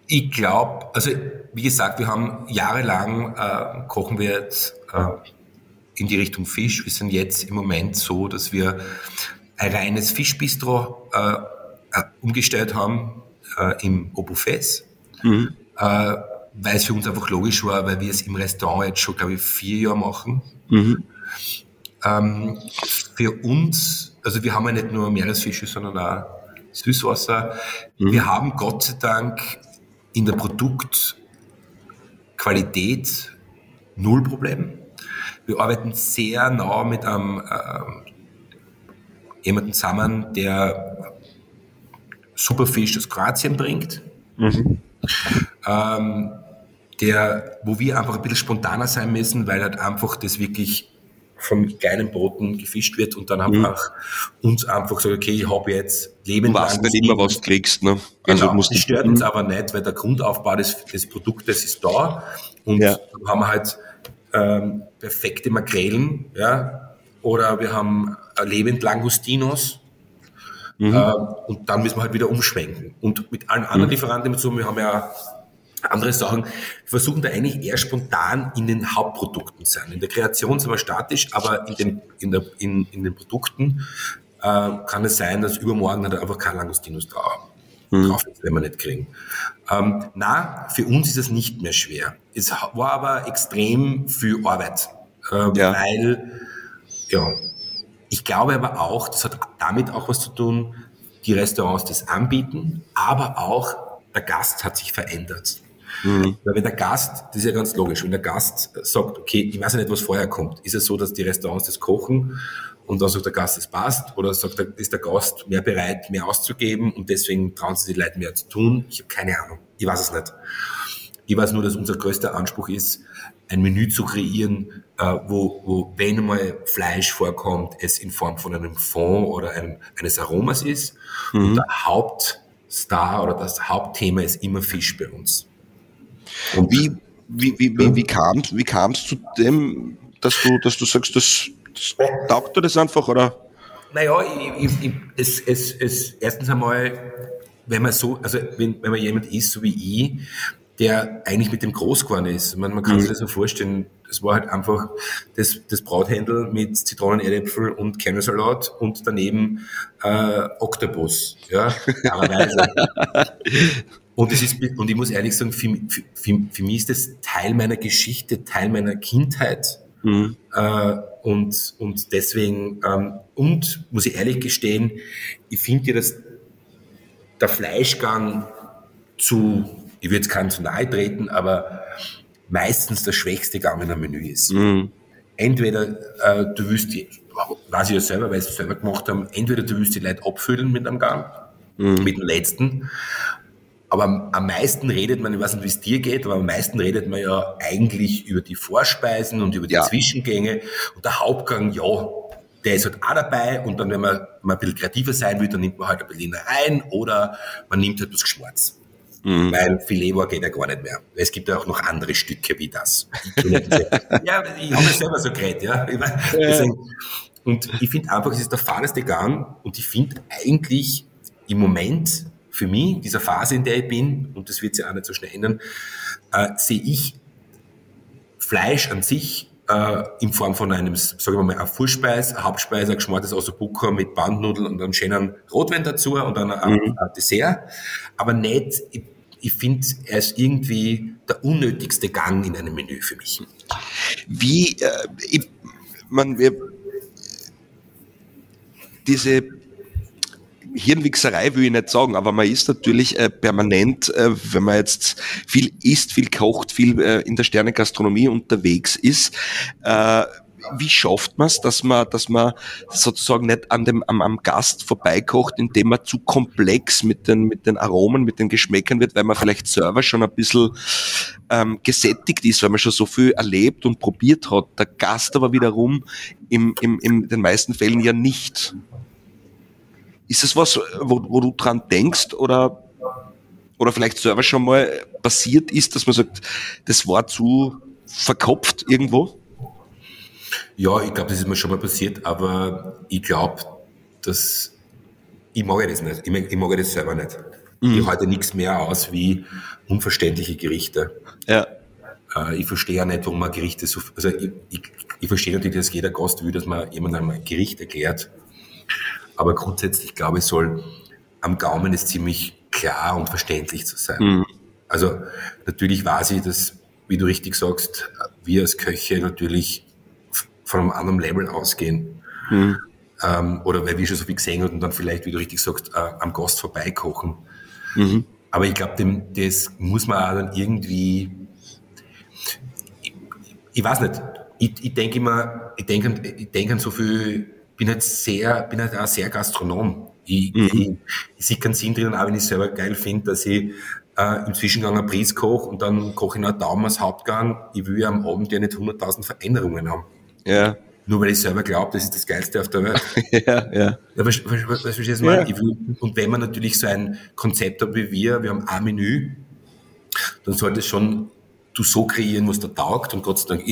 ich glaube, also wie gesagt, wir haben jahrelang äh, kochen wir jetzt äh, in die Richtung Fisch. Wir sind jetzt im Moment so, dass wir ein reines Fischbistro äh, äh umgestellt haben äh, im Obufes, mhm. äh, weil es für uns einfach logisch war, weil wir es im Restaurant jetzt schon, glaube ich, vier Jahre machen. Mhm. Ähm, für uns, also wir haben ja nicht nur Meeresfische, sondern auch Süßwasser. Mhm. Wir haben Gott sei Dank in der Produktqualität null Problem. Wir arbeiten sehr nah mit einem äh, jemanden zusammen, der Superfisch aus Kroatien bringt. Mhm. Ähm, der, wo wir einfach ein bisschen spontaner sein müssen, weil halt einfach das wirklich von kleinen Booten gefischt wird und dann mhm. einfach uns einfach so, okay, ich habe jetzt Leben Du weißt nicht immer, was du kriegst. Ne? Also genau, das stört uns aber nicht, weil der Grundaufbau des, des Produktes ist da und ja. dann haben wir halt ähm, perfekte Makrelen, ja, oder wir haben lebend Langustinos, Mhm. Äh, und dann müssen wir halt wieder umschwenken. Und mit allen anderen mhm. Lieferanten wir haben ja andere Sachen, versuchen da eigentlich eher spontan in den Hauptprodukten zu sein. In der Kreation sind wir statisch, aber in den, in der, in, in den Produkten äh, kann es sein, dass übermorgen halt einfach kein Langustinus drauf, mhm. drauf ist, wenn wir nicht kriegen. Ähm, na, für uns ist es nicht mehr schwer. Es war aber extrem viel Arbeit, äh, ja. weil ja, ich glaube aber auch, das hat damit auch was zu tun, die Restaurants das anbieten, aber auch der Gast hat sich verändert. Mhm. Weil wenn der Gast, das ist ja ganz logisch, wenn der Gast sagt, okay, ich weiß ja nicht, was vorher kommt, ist es so, dass die Restaurants das kochen und dann sagt der Gast, es passt, oder sagt ist der Gast mehr bereit, mehr auszugeben und deswegen trauen sie die Leute mehr zu tun? Ich habe keine Ahnung. Ich weiß es nicht. Ich weiß nur, dass unser größter Anspruch ist, ein Menü zu kreieren, äh, wo, wo, wenn mal Fleisch vorkommt, es in Form von einem Fond oder einem, eines Aromas ist. Mhm. Und der Hauptstar oder das Hauptthema ist immer Fisch bei uns. Und wie, wie, wie, wie, wie kam es wie kam's zu dem, dass du, dass du sagst, das, das taugt dir das einfach, oder? Naja, ich, ich, ich, es, es, es, erstens einmal, wenn man so, also wenn, wenn man jemand ist, so wie ich, der eigentlich mit dem groß geworden ist. Man, man kann mhm. sich das so vorstellen, es war halt einfach das, das Brauthändel mit Zitronen, Erdäpfel und Kernelsalat und daneben äh, Oktopus, ja, und, es ist, und ich muss ehrlich sagen, für, für, für, mich ist das Teil meiner Geschichte, Teil meiner Kindheit. Mhm. Äh, und, und deswegen, ähm, und muss ich ehrlich gestehen, ich finde ja, dass der Fleischgang zu ich würde jetzt keinen zu nahe treten, aber meistens der schwächste Gang in einem Menü ist. Mhm. Entweder äh, du die, weiß ich ja selber, weil sie es selber gemacht haben, entweder du willst die Leute abfüllen mit einem Gang, mhm. mit dem letzten, aber am, meisten redet man, ich weiß nicht, wie es dir geht, aber am meisten redet man ja eigentlich über die Vorspeisen und über die ja. Zwischengänge. Und der Hauptgang, ja, der ist halt auch dabei. Und dann, wenn man, man ein bisschen kreativer sein will, dann nimmt man halt ein bisschen rein oder man nimmt halt was Geschmorz. Mhm. Weil Filet war geht ja gar nicht mehr. Es gibt ja auch noch andere Stücke wie das. ja, ich habe es selber so geredet, ja. Deswegen, und ich finde einfach, es ist der fahreste Gang und ich finde eigentlich im Moment für mich, dieser Phase, in der ich bin, und das wird sich auch nicht so schnell ändern, äh, sehe ich Fleisch an sich äh, in Form von einem, sagen wir mal, eine Vorspeise, eine Hauptspeise, ein geschmortes Ossobuco mit Bandnudeln und einem schönen Rotwein dazu und dann ein, mhm. ein Dessert. Aber nicht, ich finde, er ist irgendwie der unnötigste Gang in einem Menü für mich. Wie, äh, ich, man, wir, diese Hirnwichserei will ich nicht sagen, aber man ist natürlich äh, permanent, äh, wenn man jetzt viel isst, viel kocht, viel äh, in der Sternegastronomie unterwegs ist, äh, wie schafft man es, dass man, dass man sozusagen nicht an dem, am, am Gast vorbeikocht, indem man zu komplex mit den, mit den Aromen, mit den Geschmäckern wird, weil man vielleicht selber schon ein bisschen ähm, gesättigt ist, weil man schon so viel erlebt und probiert hat. Der Gast aber wiederum im, im, in den meisten Fällen ja nicht. Ist das was, wo, wo du dran denkst oder, oder vielleicht selber schon mal passiert ist, dass man sagt, das war zu verkopft irgendwo? Ja, ich glaube, das ist mir schon mal passiert, aber ich glaube, dass ich mag das nicht. Ich mag, ich mag das selber nicht. Mhm. Ich halte nichts mehr aus wie unverständliche Gerichte. Ja. Äh, ich verstehe ja nicht, warum man Gerichte so, also ich, ich, ich verstehe natürlich, dass jeder Gast will, dass man jemandem ein Gericht erklärt. Aber grundsätzlich glaube ich, soll am Gaumen es ziemlich klar und verständlich zu sein. Mhm. Also natürlich weiß ich, dass, wie du richtig sagst, wir als Köche natürlich von einem anderen Level ausgehen. Mhm. Ähm, oder weil wir schon so viel gesehen haben und dann vielleicht, wie du richtig sagst, äh, am Gast vorbeikochen. Mhm. Aber ich glaube, das muss man auch dann irgendwie, ich, ich weiß nicht, ich, ich denke immer, ich denke ich denk an so viel, bin halt sehr, bin halt auch sehr Gastronom. Ich, mhm. ich, ich sehe keinen Sinn drin, auch wenn ich selber geil finde, dass ich äh, im Zwischengang einen Pries koche und dann koche ich noch einen Daumen als Hauptgang. Ich will ja am Abend ja nicht 100.000 Veränderungen haben. Ja. Nur weil ich selber glaube, das ist das Geilste auf der Welt. ja, ja. ja was, was, was, was du, ja. Und wenn man natürlich so ein Konzept hat wie wir, wir haben ein Menü, dann sollte es schon du so kreieren, was da taugt. Und Gott sei Dank,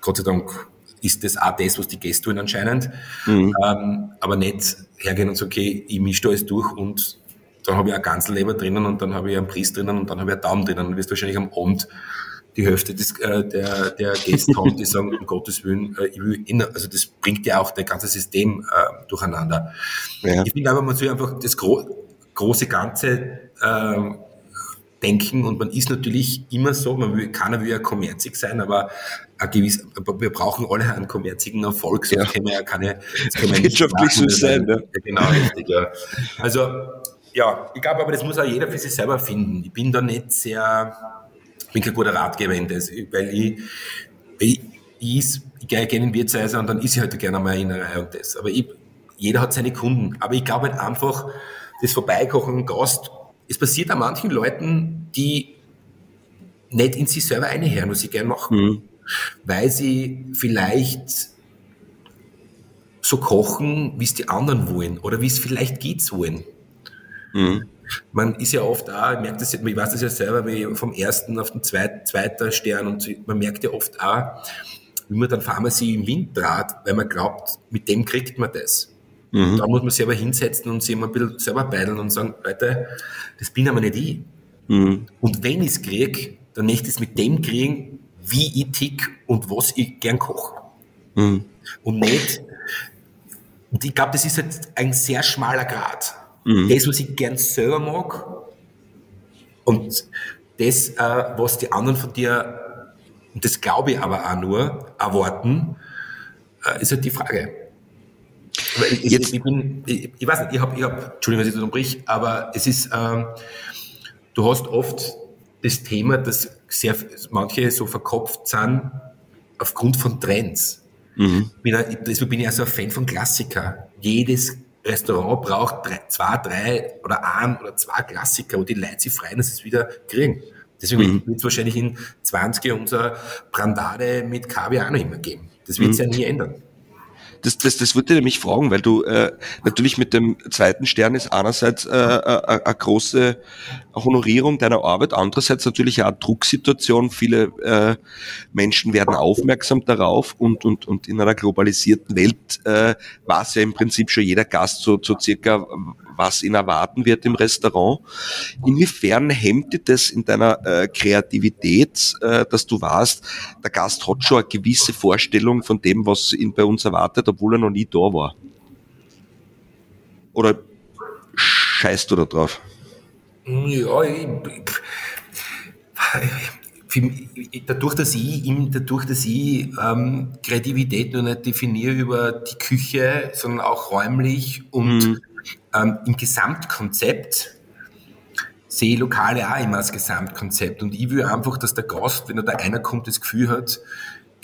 Gott sei Dank ist das auch das, was die Gäste tun anscheinend. Mhm. Ähm, aber nicht hergehen und sagen, okay, ich mische da alles durch und dann habe ich ein Ganzleber drinnen und dann habe ich einen Priest drinnen und dann habe ich einen Daumen drinnen. Dann wirst wahrscheinlich am Abend die Hälfte des, äh, der, der Gäste haben, die sagen, um Gottes Willen, äh, ich will in, also das bringt ja auch das ganze System äh, durcheinander. Ja. Ich finde aber, man soll einfach das gro große Ganze äh, denken und man ist natürlich immer so, man will, keiner will ja kommerzig sein, aber gewiss, wir brauchen alle einen kommerzigen Erfolg, sonst ja. können wir ja keine, wirtschaftlich so sein. Ja. Genau, richtig, ja. Also, ja, ich glaube aber, das muss auch jeder für sich selber finden. Ich bin da nicht sehr, bin kein guter Ratgeber in das, weil ich, ich, ich, ich gehe gerne in Wirtshäuser und dann ist ich halt gerne mal in einer Reihe und das. Aber ich, jeder hat seine Kunden. Aber ich glaube halt einfach, das Vorbeikochen, Gast, es passiert an manchen Leuten, die nicht in sich selber einhören, was sie gerne machen. Mhm. Weil sie vielleicht so kochen, wie es die anderen wollen oder wie es vielleicht geht wollen. Mhm. Man ist ja oft auch, ich merke das, ich weiß das ja selber, wie vom ersten auf den zweiten, zweiten Stern und man merkt ja oft auch, wie man dann Pharmazie im Wind trat, weil man glaubt, mit dem kriegt man das. Mhm. Da muss man sich aber hinsetzen und sich mal ein bisschen selber beideln und sagen, Leute, das bin aber nicht ich. Mhm. Und wenn ich es kriege, dann möchte ich es mit dem kriegen, wie ich tick und was ich gern koche. Mhm. Und nicht, und ich glaube, das ist halt ein sehr schmaler Grad. Mhm. Das, was ich gern selber mag und das, äh, was die anderen von dir, und das glaube ich aber auch nur, erwarten, äh, ist halt die Frage. Ich, Jetzt. Ich, bin, ich, ich, weiß nicht, ich habe, ich hab, Entschuldigung, dass ich das unterbrich, aber es ist, ähm, du hast oft das Thema, dass sehr, manche so verkopft sind aufgrund von Trends. Mhm. Bin, deswegen bin ich also ein Fan von Klassiker. Jedes Restaurant braucht drei, zwei, drei oder ein oder zwei Klassiker, wo die Leute sich freuen, dass sie es wieder kriegen. Deswegen mhm. wird es wahrscheinlich in 20 unser Brandade mit Kaviar auch noch immer geben. Das wird es mhm. ja nie ändern. Das, das, das würde ich nämlich fragen, weil du äh, natürlich mit dem zweiten Stern ist einerseits äh, äh, eine große Honorierung deiner Arbeit, andererseits natürlich auch eine Drucksituation. Viele äh, Menschen werden aufmerksam darauf und, und, und in einer globalisierten Welt äh, weiß ja im Prinzip schon jeder Gast so, so circa, was ihn erwarten wird im Restaurant. Inwiefern hemmt dir das in deiner äh, Kreativität, äh, dass du weißt, der Gast hat schon eine gewisse Vorstellung von dem, was ihn bei uns erwartet, obwohl er noch nie da war? Oder scheißt du da drauf? Ja, ich, ich, dadurch, dass ich, dadurch, dass ich ähm, Kreativität nur nicht definiere über die Küche, sondern auch räumlich und mhm. Ähm, im Gesamtkonzept, sehe Lokale auch immer als Gesamtkonzept. Und ich will einfach, dass der Gast, wenn er da einer kommt, das Gefühl hat,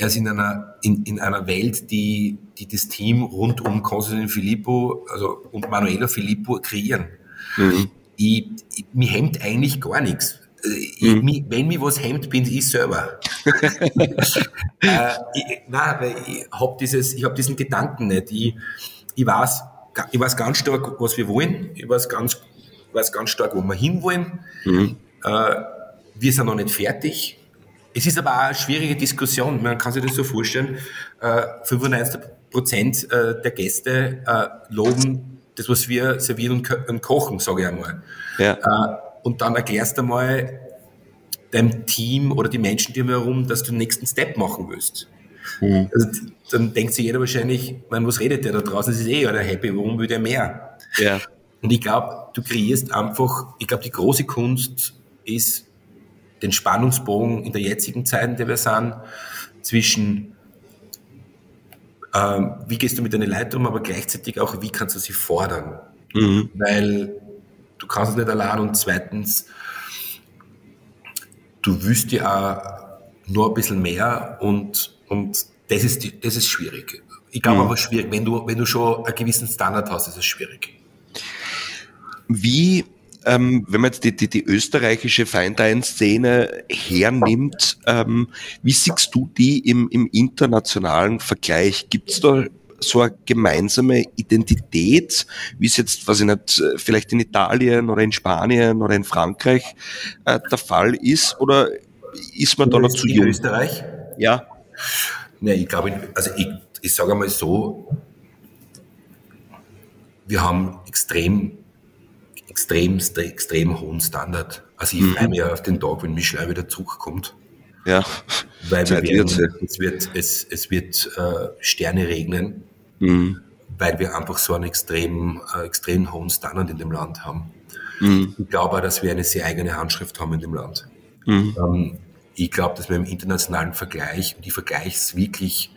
er ist in einer, in, in einer Welt, die, die das Team rund um Konstantin Filippo also, und Manuela Filippo kreieren. Mhm. Ich, ich, mir hemmt eigentlich gar nichts. Ich, mhm. mich, wenn mich was hemmt, bin ich selber. äh, ich, nein, weil ich habe ich habe diesen Gedanken nicht. Ich, ich weiß, ich weiß ganz stark, was wir wollen. Ich weiß ganz, weiß ganz stark, wo wir hinwollen. Mhm. Äh, wir sind noch nicht fertig. Es ist aber auch eine schwierige Diskussion. Man kann sich das so vorstellen. Äh, 95 Prozent äh, der Gäste äh, loben das, was wir servieren und, ko und kochen, sage ich einmal. Ja. Äh, und dann erklärst du mal deinem Team oder die Menschen die herum, dass du den nächsten Step machen willst. Mhm. Also, dann denkt sich jeder wahrscheinlich, man, was redet der da draußen? Das ist eh oder happy, warum will der mehr? Ja. Und ich glaube, du kreierst einfach, ich glaube, die große Kunst ist, den Spannungsbogen in der jetzigen Zeit, in der wir sind, zwischen ähm, wie gehst du mit deinen Leuten um, aber gleichzeitig auch, wie kannst du sie fordern? Mhm. Weil du kannst es nicht allein und zweitens, du wüsst ja auch nur ein bisschen mehr und, und das, ist, das ist schwierig. Ich glaube mhm. aber schwierig, wenn du, wenn du schon einen gewissen Standard hast, ist es schwierig. Wie ähm, wenn man jetzt die, die, die österreichische Feindein-Szene hernimmt, ähm, wie siehst du die im, im internationalen Vergleich? Gibt es da so eine gemeinsame Identität, wie es jetzt, was ich nicht, vielleicht in Italien oder in Spanien oder in Frankreich äh, der Fall ist? Oder ist man da noch zu jung? In Österreich? Ja. Ne, ich glaube, also ich, ich sage einmal so, wir haben extrem extremst, extrem hohen Standard. Also ich mhm. freue mich auf den Tag, wenn Michelin wieder zurückkommt. Ja, weil wir werden, es wird, es, es wird äh, Sterne regnen, mhm. weil wir einfach so einen extrem, äh, extrem hohen Standard in dem Land haben. Mhm. Ich glaube auch, dass wir eine sehr eigene Handschrift haben in dem Land. Mhm. Ähm, ich glaube, dass wir im internationalen Vergleich, und ich vergleiche es wirklich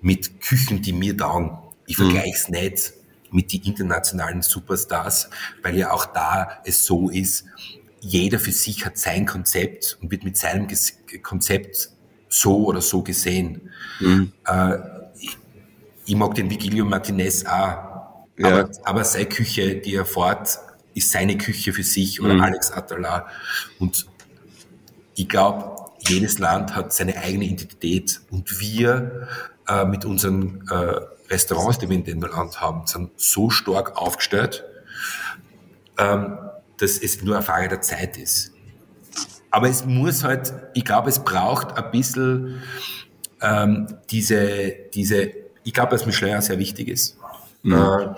mit Küchen, die mir taugen. Ich mhm. vergleiche es nicht mit die internationalen Superstars, weil ja auch da es so ist, jeder für sich hat sein Konzept und wird mit seinem Konzept so oder so gesehen. Mhm. Äh, ich, ich, mag den Vigilio Martinez auch, ja. aber, aber seine Küche, die er fährt, ist seine Küche für sich oder mhm. Alex Atala. Und ich glaube, jedes Land hat seine eigene Identität und wir äh, mit unseren äh, Restaurants, die wir in dem Land haben, sind so stark aufgestellt, ähm, dass es nur eine Frage der Zeit ist. Aber es muss halt, ich glaube, es braucht ein bisschen ähm, diese, diese, ich glaube, dass Michelin sehr wichtig ist. Mhm. Äh,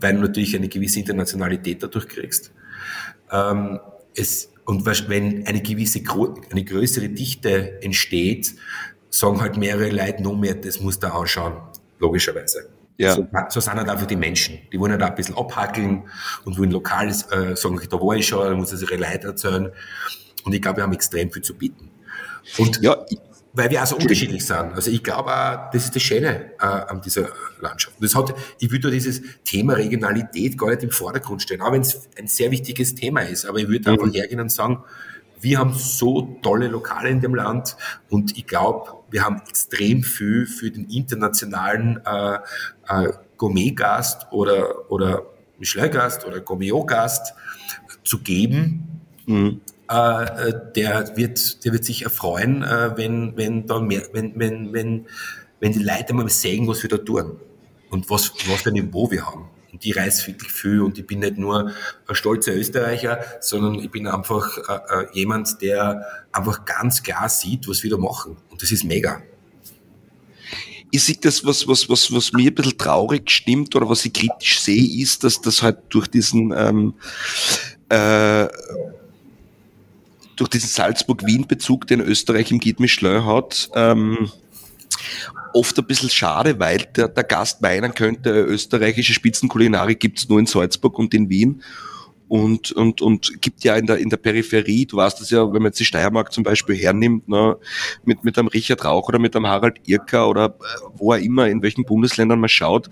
weil du natürlich eine gewisse Internationalität dadurch kriegst. Ähm, es, und wenn eine gewisse, eine größere Dichte entsteht, sagen halt mehrere Leute noch mehr, das muss da anschauen, logischerweise. Ja. So, so sind halt einfach die Menschen. Die wollen halt auch ein bisschen abhackeln und wollen lokal äh, sagen, da war ich schon, da muss es ihre Leute erzählen. Und ich glaube, wir haben extrem viel zu bieten. Und ja, weil wir auch so unterschiedlich sind. Also ich glaube auch, das ist das Schöne äh, an dieser Landschaft. das hat, ich würde dieses Thema Regionalität gar nicht im Vordergrund stellen, auch wenn es ein sehr wichtiges Thema ist. Aber ich würde mhm. einfach hergehen und sagen, wir haben so tolle Lokale in dem Land und ich glaube, wir haben extrem viel für den internationalen äh, äh, Gourmet-Gast oder, oder Michelin-Gast oder Gourmet-Gast zu geben. Mhm. Äh, der, wird, der wird sich erfreuen, äh, wenn, wenn, dann mehr, wenn, wenn, wenn, wenn die Leute mal sehen, was wir da tun und was, was für ein Niveau wir haben und ich reise wirklich viel und ich bin nicht nur ein stolzer Österreicher, sondern ich bin einfach äh, äh, jemand, der einfach ganz klar sieht, was wir da machen. Und das ist mega. Ich sehe das, was, was, was, was mir ein bisschen traurig stimmt oder was ich kritisch sehe, ist, dass das halt durch diesen ähm, äh, durch diesen Salzburg-Wien-Bezug, den Österreich im Guide Michelin hat, ähm, oft ein bisschen schade, weil der, der Gast meinen könnte, österreichische Spitzenkulinarik gibt's nur in Salzburg und in Wien. und, und, und gibt ja in der, in der Peripherie, du weißt das ja, wenn man jetzt die Steiermark zum Beispiel hernimmt, ne, mit, mit einem Richard Rauch oder mit einem Harald Irker oder äh, wo er immer, in welchen Bundesländern man schaut,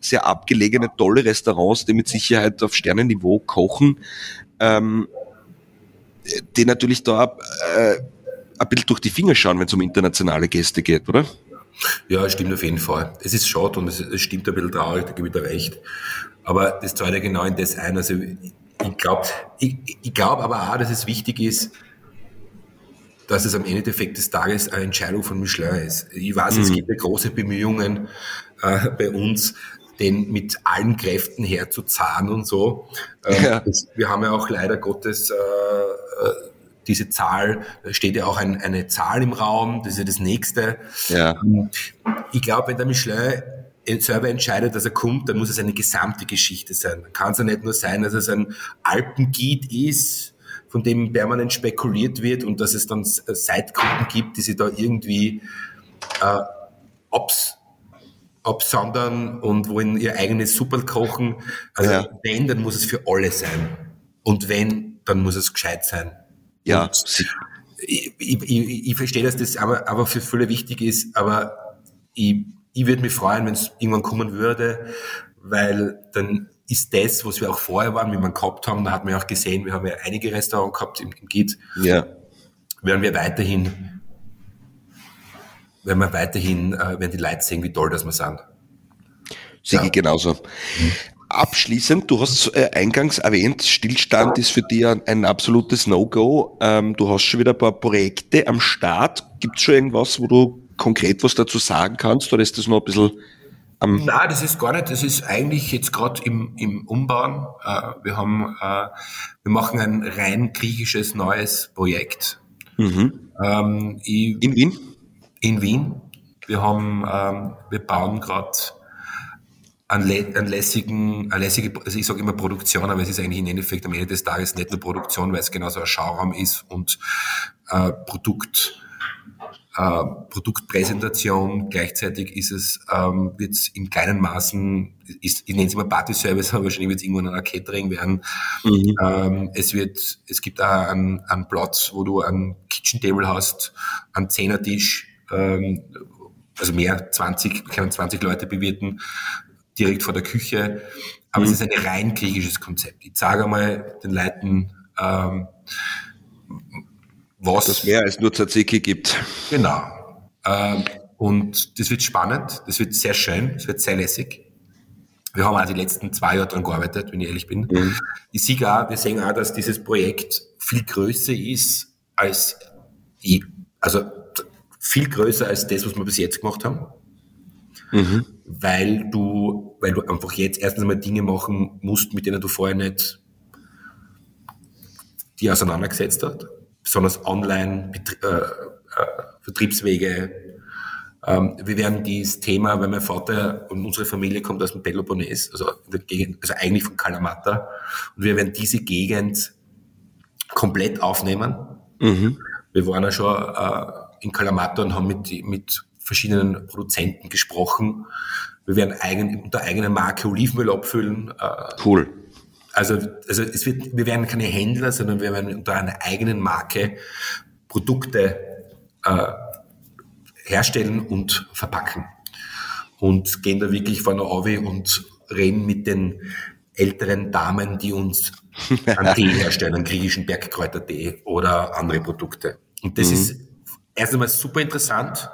sehr abgelegene, tolle Restaurants, die mit Sicherheit auf Sternenniveau kochen, ähm, die natürlich da äh, ein bisschen durch die Finger schauen, wenn es um internationale Gäste geht, oder? Ja, stimmt auf jeden Fall. Es ist schade und es, es stimmt ein bisschen traurig, da gebe ich dir recht. Aber das zahlt ja genau in das ein. Also ich glaube ich, ich glaub aber auch, dass es wichtig ist, dass es am Endeffekt des Tages eine Entscheidung von Michelin ist. Ich weiß, mhm. es gibt ja große Bemühungen äh, bei uns, den mit allen Kräften herzuzahlen und so. Ähm, ja. das, wir haben ja auch leider Gottes äh, diese Zahl, da steht ja auch ein, eine Zahl im Raum, das ist ja das Nächste. Ja. Ich glaube, wenn der Michelin selber entscheidet, dass er kommt, dann muss es eine gesamte Geschichte sein. Dann kann es ja nicht nur sein, dass es ein Alpenguide ist, von dem permanent spekuliert wird und dass es dann Seitgruppen gibt, die sich da irgendwie äh, abs absondern und wollen ihr eigenes Super kochen. Also ja. wenn, dann muss es für alle sein. Und wenn, dann muss es gescheit sein. Ja. Ich, ich, ich, ich, verstehe, dass das aber, aber für viele wichtig ist, aber ich, ich würde mich freuen, wenn es irgendwann kommen würde, weil dann ist das, was wir auch vorher waren, wie wir gehabt haben, da hat man ja auch gesehen, wir haben ja einige Restaurants gehabt im, im GIT, ja. werden wir weiterhin, werden wir weiterhin, äh, werden die Leute sehen, wie toll das wir sind. Sehe ja. genauso. Abschließend, du hast äh, eingangs erwähnt, Stillstand ist für dich ein, ein absolutes No-Go. Ähm, du hast schon wieder ein paar Projekte am Start. Gibt es schon irgendwas, wo du konkret was dazu sagen kannst oder ist das noch ein bisschen am... Nein, das ist gar nicht. Das ist eigentlich jetzt gerade im, im Umbauen. Äh, wir haben, äh, wir machen ein rein griechisches neues Projekt. Mhm. Ähm, ich, in Wien? In Wien. Wir haben, ähm, wir bauen gerade an, an lässigen, an lässige, also ich sage immer Produktion, aber es ist eigentlich im Endeffekt am Ende des Tages nicht nur Produktion, weil es genauso ein Schauraum ist und äh, Produkt, äh, Produktpräsentation. Gleichzeitig ist es, ähm, wird es in kleinen Maßen, ist, ich nenne es immer Party-Service, aber wahrscheinlich wird es irgendwann ein Catering werden. Mhm. Ähm, es wird, es gibt auch einen, einen Platz, wo du ein Kitchen Table hast, einen Zehnertisch, ähm, also mehr, 20, können 20 Leute bewirten direkt vor der Küche. Aber mhm. es ist ein rein griechisches Konzept. Ich sage einmal den Leuten, ähm, was. Das mehr als nur Tzatziki gibt. Genau. Ähm, und das wird spannend, das wird sehr schön, das wird sehr lässig. Wir haben auch die letzten zwei Jahre daran gearbeitet, wenn ich ehrlich bin. Mhm. Ich sehe auch, wir sehen auch, dass dieses Projekt viel größer ist als, also viel größer als das, was wir bis jetzt gemacht haben. Mhm. Weil du, weil du einfach jetzt erstens einmal Dinge machen musst, mit denen du vorher nicht die auseinandergesetzt hast, besonders online, äh, äh, Vertriebswege. Ähm, wir werden dieses Thema, weil mein Vater und unsere Familie kommt aus dem Peloponnes, also in der Gegend, also eigentlich von Kalamata, und wir werden diese Gegend komplett aufnehmen. Mhm. Wir waren ja schon äh, in Kalamata und haben mit, mit verschiedenen Produzenten gesprochen. Wir werden eigen, unter eigener Marke Olivenöl abfüllen. Äh, cool. Also, also es wird, wir werden keine Händler, sondern wir werden unter einer eigenen Marke Produkte äh, herstellen und verpacken. Und gehen da wirklich vorne auf und reden mit den älteren Damen, die uns einen Tee herstellen, einen griechischen Bergkräutertee oder andere Produkte. Und das mhm. ist erst einmal super interessant,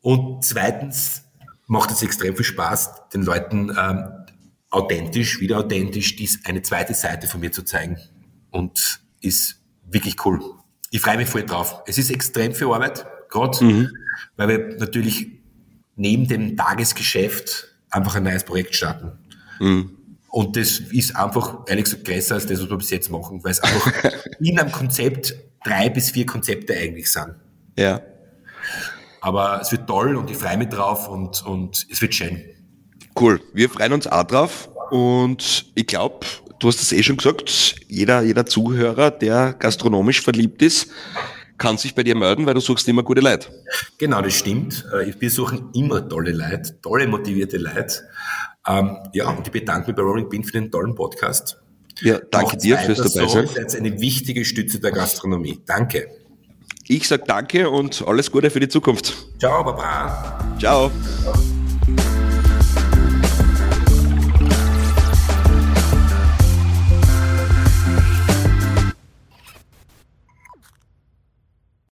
und zweitens macht es extrem viel Spaß, den Leuten ähm, authentisch, wieder authentisch, dies eine zweite Seite von mir zu zeigen. Und ist wirklich cool. Ich freue mich voll drauf. Es ist extrem viel Arbeit, gerade, mhm. weil wir natürlich neben dem Tagesgeschäft einfach ein neues Projekt starten. Mhm. Und das ist einfach, ehrlich gesagt, größer als das, was wir bis jetzt machen, weil es einfach in einem Konzept drei bis vier Konzepte eigentlich sind. Ja. Aber es wird toll und ich freue mich drauf und, und es wird schön. Cool. Wir freuen uns auch drauf und ich glaube, du hast es eh schon gesagt, jeder, jeder Zuhörer, der gastronomisch verliebt ist, kann sich bei dir melden, weil du suchst immer gute Leute. Genau, das stimmt. Äh, wir suchen immer tolle Leute, tolle motivierte Leute. Ähm, ja, und ich bedanke mich bei Rolling Pin für den tollen Podcast. Ja, danke Macht's dir fürs dabei sein. So, ist eine wichtige Stütze der Gastronomie. Danke. Ich sage danke und alles Gute für die Zukunft. Ciao, Baba. Ciao. Ciao.